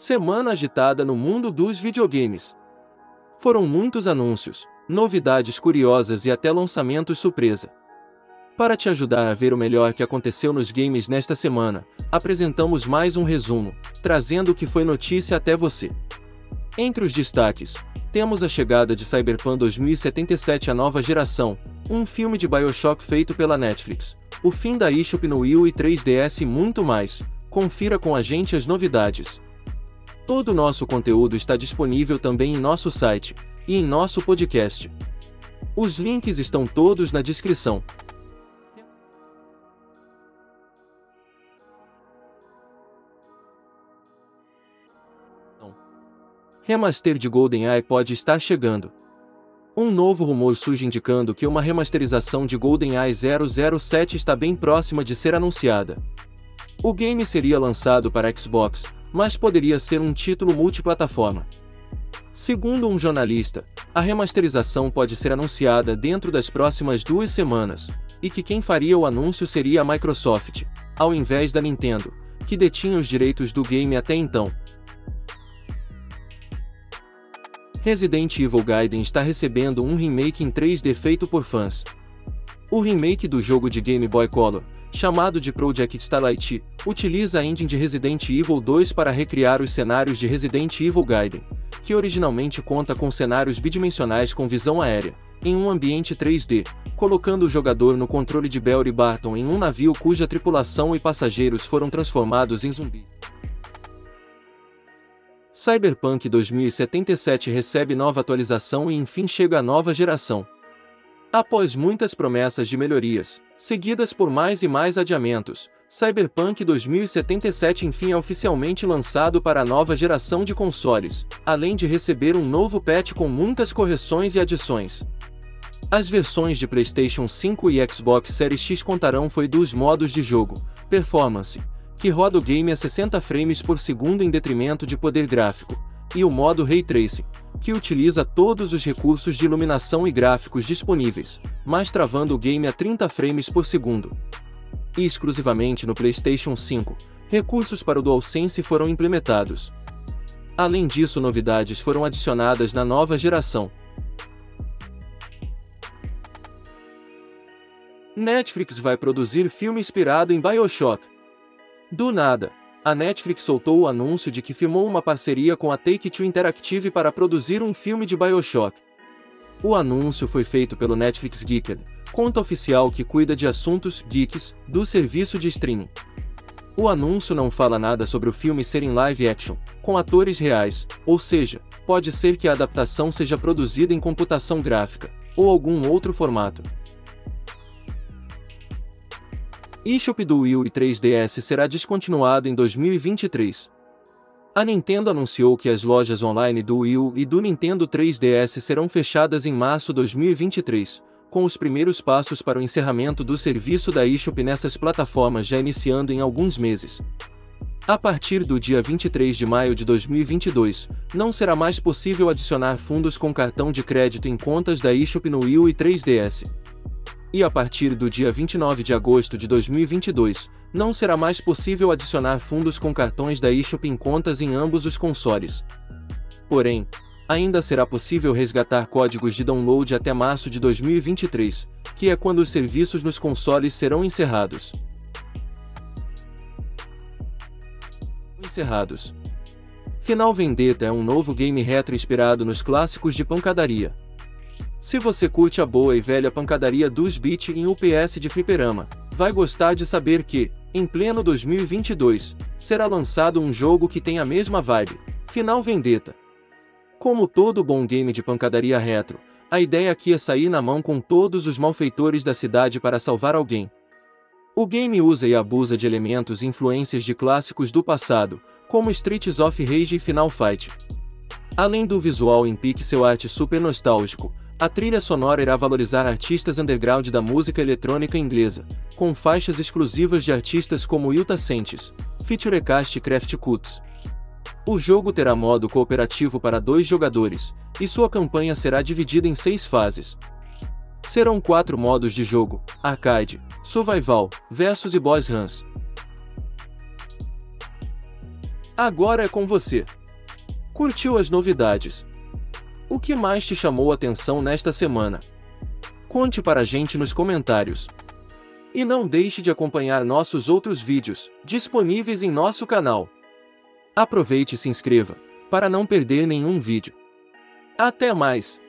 Semana agitada no mundo dos videogames. Foram muitos anúncios, novidades curiosas e até lançamentos surpresa. Para te ajudar a ver o melhor que aconteceu nos games nesta semana, apresentamos mais um resumo, trazendo o que foi notícia até você. Entre os destaques, temos a chegada de Cyberpunk 2077 a nova geração, um filme de BioShock feito pela Netflix, o fim da eShop no Wii e 3DS e muito mais. Confira com a gente as novidades. Todo o nosso conteúdo está disponível também em nosso site e em nosso podcast. Os links estão todos na descrição. Remaster de GoldenEye pode estar chegando. Um novo rumor surge indicando que uma remasterização de GoldenEye 007 está bem próxima de ser anunciada. O game seria lançado para Xbox, mas poderia ser um título multiplataforma. Segundo um jornalista, a remasterização pode ser anunciada dentro das próximas duas semanas, e que quem faria o anúncio seria a Microsoft, ao invés da Nintendo, que detinha os direitos do game até então. Resident Evil Gaiden está recebendo um remake em 3D feito por fãs. O remake do jogo de Game Boy Color, chamado de Project Starlight, utiliza a engine de Resident Evil 2 para recriar os cenários de Resident Evil Gaiden, que originalmente conta com cenários bidimensionais com visão aérea, em um ambiente 3D, colocando o jogador no controle de Belry Barton em um navio cuja tripulação e passageiros foram transformados em zumbis. Cyberpunk 2077 recebe nova atualização e enfim chega a nova geração. Após muitas promessas de melhorias, seguidas por mais e mais adiamentos, Cyberpunk 2077 enfim é oficialmente lançado para a nova geração de consoles, além de receber um novo patch com muitas correções e adições. As versões de PlayStation 5 e Xbox Series X contarão foi dos modos de jogo, Performance, que roda o game a 60 frames por segundo em detrimento de poder gráfico, e o modo Ray Tracing, que utiliza todos os recursos de iluminação e gráficos disponíveis, mas travando o game a 30 frames por segundo. E exclusivamente no PlayStation 5, recursos para o DualSense foram implementados. Além disso, novidades foram adicionadas na nova geração. Netflix vai produzir filme inspirado em BioShock. Do nada, a Netflix soltou o anúncio de que firmou uma parceria com a Take-Two Interactive para produzir um filme de BioShock. O anúncio foi feito pelo Netflix Geeker, conta oficial que cuida de assuntos geeks do serviço de streaming. O anúncio não fala nada sobre o filme ser em live action, com atores reais, ou seja, pode ser que a adaptação seja produzida em computação gráfica, ou algum outro formato eShop do Wii e 3DS será descontinuado em 2023. A Nintendo anunciou que as lojas online do Wii U e do Nintendo 3DS serão fechadas em março de 2023, com os primeiros passos para o encerramento do serviço da eShop nessas plataformas já iniciando em alguns meses. A partir do dia 23 de maio de 2022, não será mais possível adicionar fundos com cartão de crédito em contas da eShop no Wii U e 3DS. E a partir do dia 29 de agosto de 2022, não será mais possível adicionar fundos com cartões da eShop em contas em ambos os consoles. Porém, ainda será possível resgatar códigos de download até março de 2023, que é quando os serviços nos consoles serão encerrados. Encerrados. Final Vendetta é um novo game retro inspirado nos clássicos de pancadaria. Se você curte a boa e velha pancadaria dos beat em UPS de fliperama, vai gostar de saber que, em pleno 2022, será lançado um jogo que tem a mesma vibe, Final Vendetta. Como todo bom game de pancadaria retro, a ideia aqui é sair na mão com todos os malfeitores da cidade para salvar alguém. O game usa e abusa de elementos e influências de clássicos do passado, como Streets of Rage e Final Fight. Além do visual em pixel art super nostálgico, a trilha sonora irá valorizar artistas underground da música eletrônica inglesa, com faixas exclusivas de artistas como Yuta Sentes, Featurecast e Craft Cuts. O jogo terá modo cooperativo para dois jogadores, e sua campanha será dividida em seis fases. Serão quatro modos de jogo: Arcade, Survival, Versus e Boss Runs. Agora é com você. Curtiu as novidades? O que mais te chamou a atenção nesta semana? Conte para a gente nos comentários. E não deixe de acompanhar nossos outros vídeos, disponíveis em nosso canal. Aproveite e se inscreva, para não perder nenhum vídeo. Até mais!